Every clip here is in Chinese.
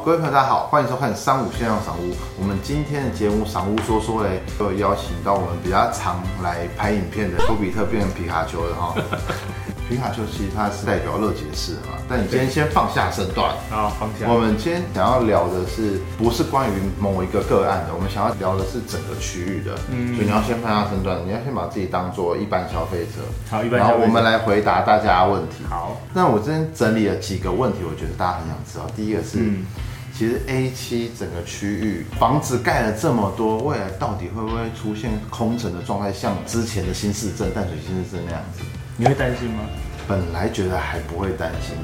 好，各位朋友大家好，欢迎收看三五线上赏屋。我们今天的节目赏屋说说嘞，又邀请到我们比较常来拍影片的托比特变成皮卡丘的哈。皮卡丘其实它是代表乐解释嘛，但你今天先放下身段。啊，放下。我们今天想要聊的是，不是关于某一个个案的，我们想要聊的是整个区域的。嗯，所以你要先放下身段，你要先把自己当做一般消费者。好，一般然后消费者我们来回答大家的问题。好，那我今天整理了几个问题，我觉得大家很想知道。第一个是，嗯其实 A 七整个区域房子盖了这么多，未来到底会不会出现空城的状态，像之前的新市镇、淡水新市镇那样子？你会担心吗？本来觉得还不会担心，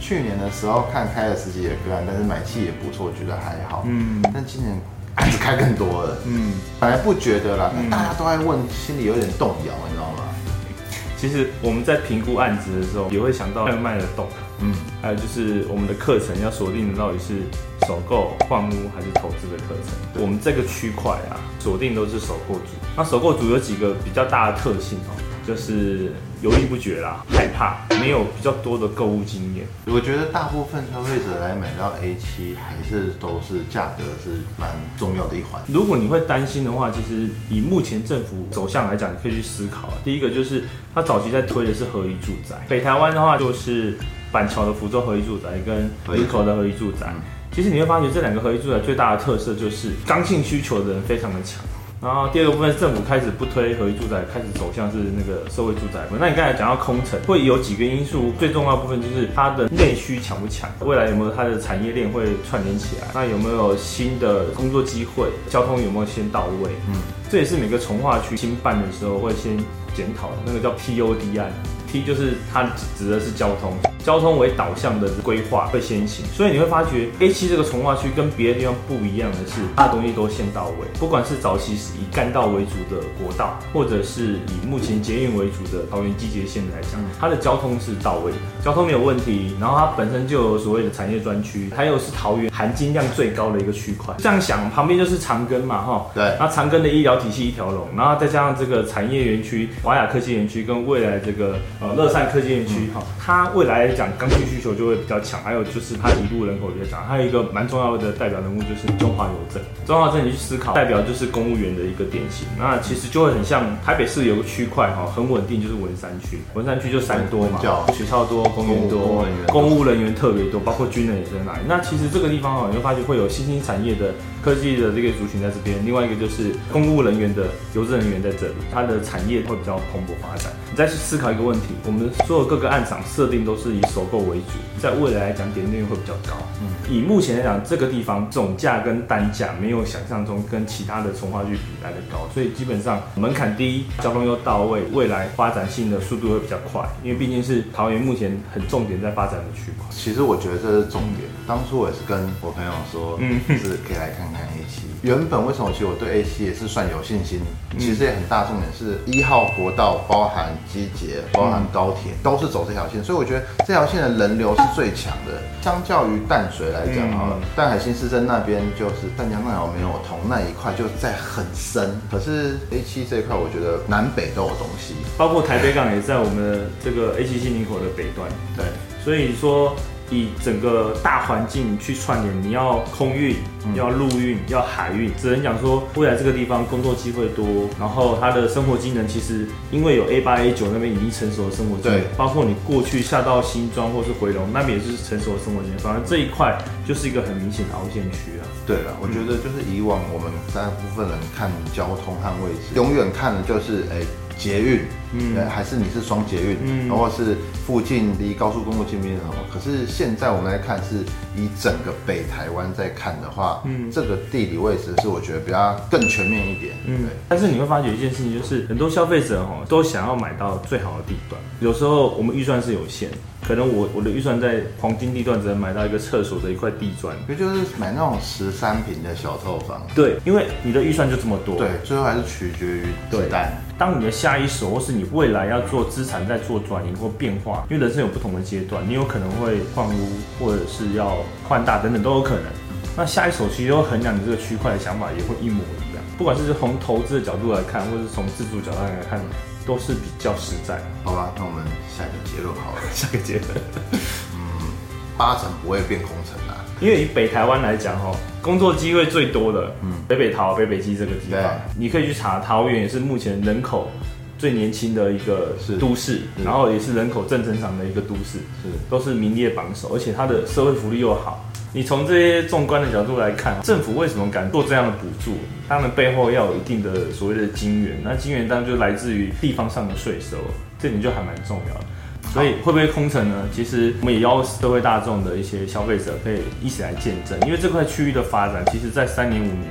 去年的时候看开了十几个个案，但是买气也不错，觉得还好。嗯但今年案子开更多了，嗯，本来不觉得啦，但大家都在问，心里有点动摇，你知道吗？其实我们在评估案子的时候，也会想到要卖得动，嗯，还有就是我们的课程要锁定的到底是首购、换屋还是投资的课程。我们这个区块啊，锁定都是首购组。那首购组有几个比较大的特性哦，就是犹豫不决啦，害怕，没有比较多的购物经验。我觉得大部分消费者来买到 A 七，还是都是价格是蛮重要的一环。如果你会担心的话，其实以目前政府走向来讲，你可以去思考。第一个就是他早期在推的是合一住宅，北台湾的话就是板桥的福州合一住宅跟林口的合一住宅。其实你会发觉这两个合一住宅最大的特色就是刚性需求的人非常的强。然后第二个部分，政府开始不推合一住宅，开始走向是那个社会住宅。那你刚才讲到空城，会有几个因素，最重要部分就是它的内需强不强，未来有没有它的产业链会串联起来，那有没有新的工作机会，交通有没有先到位？嗯，这也是每个从化区新办的时候会先检讨的，那个叫 TOD 案。T 就是它指的是交通，交通为导向的规划会先行，所以你会发觉 A 七这个从化区跟别的地方不一样的是，它的东西都先到位，不管是早期是以干道为主的国道，或者是以目前捷运为主的桃园季节线来讲，它的交通是到位，交通没有问题，然后它本身就有所谓的产业专区，还有是桃园含金量最高的一个区块。这样想，旁边就是长庚嘛，哈，对那长庚的医疗体系一条龙，然后再加上这个产业园区、华雅科技园区跟未来这个呃乐善科技园区哈，它未来来讲刚性需求就会比较强，还有就是它移入人口比较强，还有一个蛮重要的代表人物就是中华邮政。中华邮政你去思考，代表就是公务员的一个典型，那其实就会很像台北市有个区块哈，很稳定，就是文山区，文山区就山多嘛学校多，公园多公务人员，特别多，包括军人也在那里。那其实这个地方哦，你会发现会有新兴产业的科技的这个族群在这边，另外一个就是公务人员的邮政人员在这里，它的产业会比较蓬勃发展。你再去思考一个问题，我们所有各个案场设定都是以首购为主，在未来来讲点率会比较高。嗯，以目前来讲，这个地方总价跟单价没有想象中跟其他的从化区比来的高，所以基本上门槛低，交通又到位，未来发展性的速度会比较快，因为毕竟是桃园目前很重点在发展的区块。其实我觉得这是重点。当初我也是跟我朋友说，嗯就是可以来看看 A 七。原本为什么其实我对 A 七也是算有信心？其实也很大重点是一号国道包含机捷、包含高铁，都是走这条线，所以我觉得这条线的人流是最强的。相较于淡水来讲好了，淡海新市镇那边就是淡江那条没有同那一块就在很深，可是 A 七这一块我觉得南北都有东西。包括台北港也在我们的这个 A 七新林口的北端，对，所以说以整个大环境去串联，你要空运、要陆运、要海运，只能讲说未来这个地方工作机会多，然后他的生活机能其实因为有 A 八 A 九那边已经成熟的生活机能对，包括你过去下到新庄或是回龙那边也是成熟的生活机能，反正这一块就是一个很明显的凹陷区啊。对了，我觉得就是以往我们大部分人看交通和位置，永远看的就是哎捷运，嗯，还是你是双捷运，嗯，或者是附近离高速公路近边什么。可是现在我们来看是以整个北台湾在看的话，嗯，这个地理位置是我觉得比较更全面一点，嗯，对。但是你会发觉一件事情，就是很多消费者哦都想要买到最好的地段，有时候我们预算是有限，可能我我的预算在黄金地段只能买到一个厕所的一块地砖。也就是买那种十三平的小套房，对，因为你的预算就这么多。对，最后还是取决于子弹。当你的下一手，或是你未来要做资产在做转移或变化，因为人生有不同的阶段，你有可能会换屋，或者是要换大等等都有可能。那下一手其实都衡量你这个区块的想法也会一模一样，不管是从投资的角度来看，或者是从自主角度来看，都是比较实在。好吧，那我们下一个结论好了，下个结论，八成不会变空城啊。因为以北台湾来讲哦，工作机会最多的，嗯，北北桃、北北基这个地方，你可以去查，桃园也是目前人口最年轻的一个是都市，然后也是人口正增长的一个都市，是都是名列榜首，而且它的社会福利又好。你从这些纵观的角度来看，政府为什么敢做这样的补助？他们背后要有一定的所谓的金源，那金源当然就来自于地方上的税收，这点就还蛮重要的。所以会不会空城呢？其实我们也邀社会大众的一些消费者可以一起来见证，因为这块区域的发展，其实在三年五年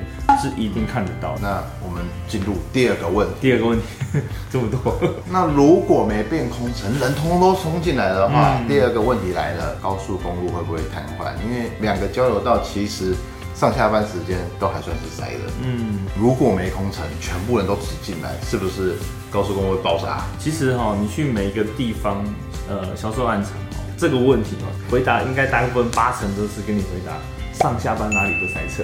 是一定看得到。那我们进入第二个问题。第二个问题，这么多，那如果没变空城，人通通都冲进来的话，嗯第二个问题来了，高速公路会不会瘫痪？因为两个交流道其实上下班时间都还算是塞的。嗯，如果没空城，全部人都挤进来，是不是高速公路会爆炸？其实哈、你去每一个地方，呃，销售暗场哦，这个问题哦，回答应该大部分八成都是跟你回答上下班哪里不塞车。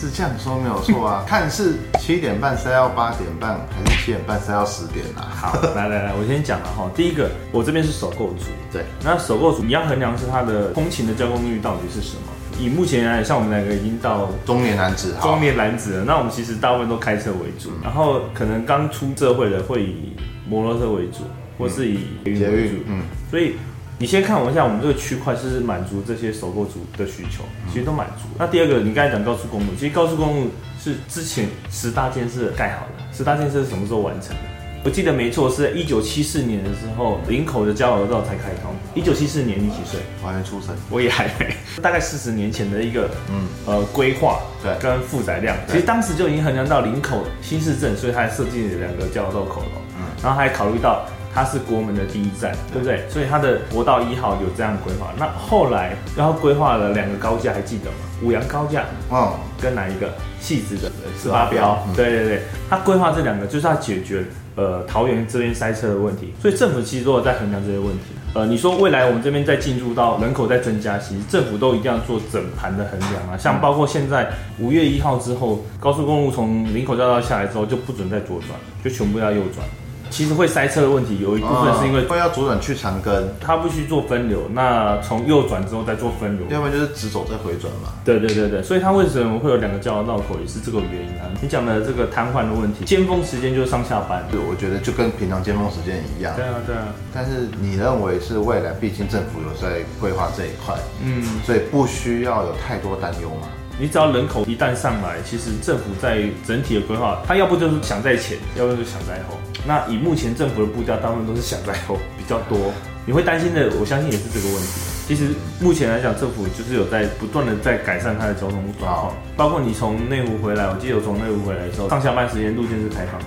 是这样说没有错啊，看是七点半塞到八点半，还是七点半塞到十点啊？好，来来来，我先讲了哈。第一个，我这边是首购族，对，那首购族你要衡量是它的通勤的交通率到底是什么。以目前来，像我们两个已经到中年男子，好中年男子了，那我们其实大部分都开车为主，然后可能刚出社会的会以摩托车为主，或是以捷运捷为主，。嗯，所以你先看我一下我们这个区块是不是满足这些首购族的需求，其实都满足。那第二个，你刚才讲高速公路，其实高速公路是之前十大建设盖好了，十大建设是什么时候完成的？我记得没错，是在一九七四年的时候，林口的交流道才开通。一九七四年你几岁？我还没出生，我也还没，大概四十年前的一个嗯，呃规划对跟负载量，其实当时就已经衡量到林口新市镇，所以它还设计了两个交流道口了，嗯然后还考虑到它是国门的第一站，对不对？所以它的国道一号有这样的规划。那后来，然后规划了两个高架，还记得吗？五羊高架哦，跟哪一个？细致的十八标对对对，它规划这两个就是要解决呃桃园这边塞车的问题，所以政府其实都有在衡量这些问题。呃，你说未来我们这边再进入到人口在增加，其实政府都一定要做整盘的衡量啊，像包括现在五月一号之后，高速公路从林口交道下来之后就不准再左转，就全部要右转。其实会塞车的问题有一部分是因为会要左转去长庚，它必须做分流，那从右转之后再做分流，要不然就是直走再回转嘛。对对对对，所以它为什么会有两个交流道口，也是这个原因啊。你讲的这个瘫痪的问题，尖峰时间就是上下班。对，我觉得就跟平常尖峰时间一样。对啊对啊，但是你认为是未来，毕竟政府有在规划这一块，嗯，所以不需要有太多担忧嘛。你只要人口一旦上来，其实政府在整体的规划，它要不就是想在前，要不就是想在后。那以目前政府的步调，大部分都是想在后比较多。你会担心的，我相信也是这个问题。其实目前来讲，政府就是有在不断的在改善它的交通状况，包括你从内湖回来，我记得我从内湖回来的时候，上下班时间路线是开放的，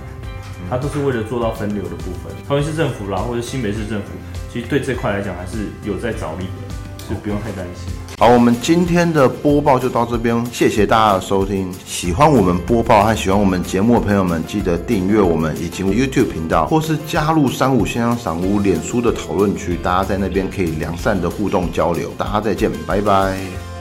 它都是为了做到分流的部分。桃园市政府啦，或者新北市政府，其实对这块来讲还是有在着力的，就不用太担心。好，我们今天的播报就到这边，谢谢大家的收听。喜欢我们播报和喜欢我们节目的朋友们，记得订阅我们以及 YouTube 频道，或是加入三五先生赏屋脸书的讨论区，大家在那边可以良善的互动交流。大家再见，拜拜。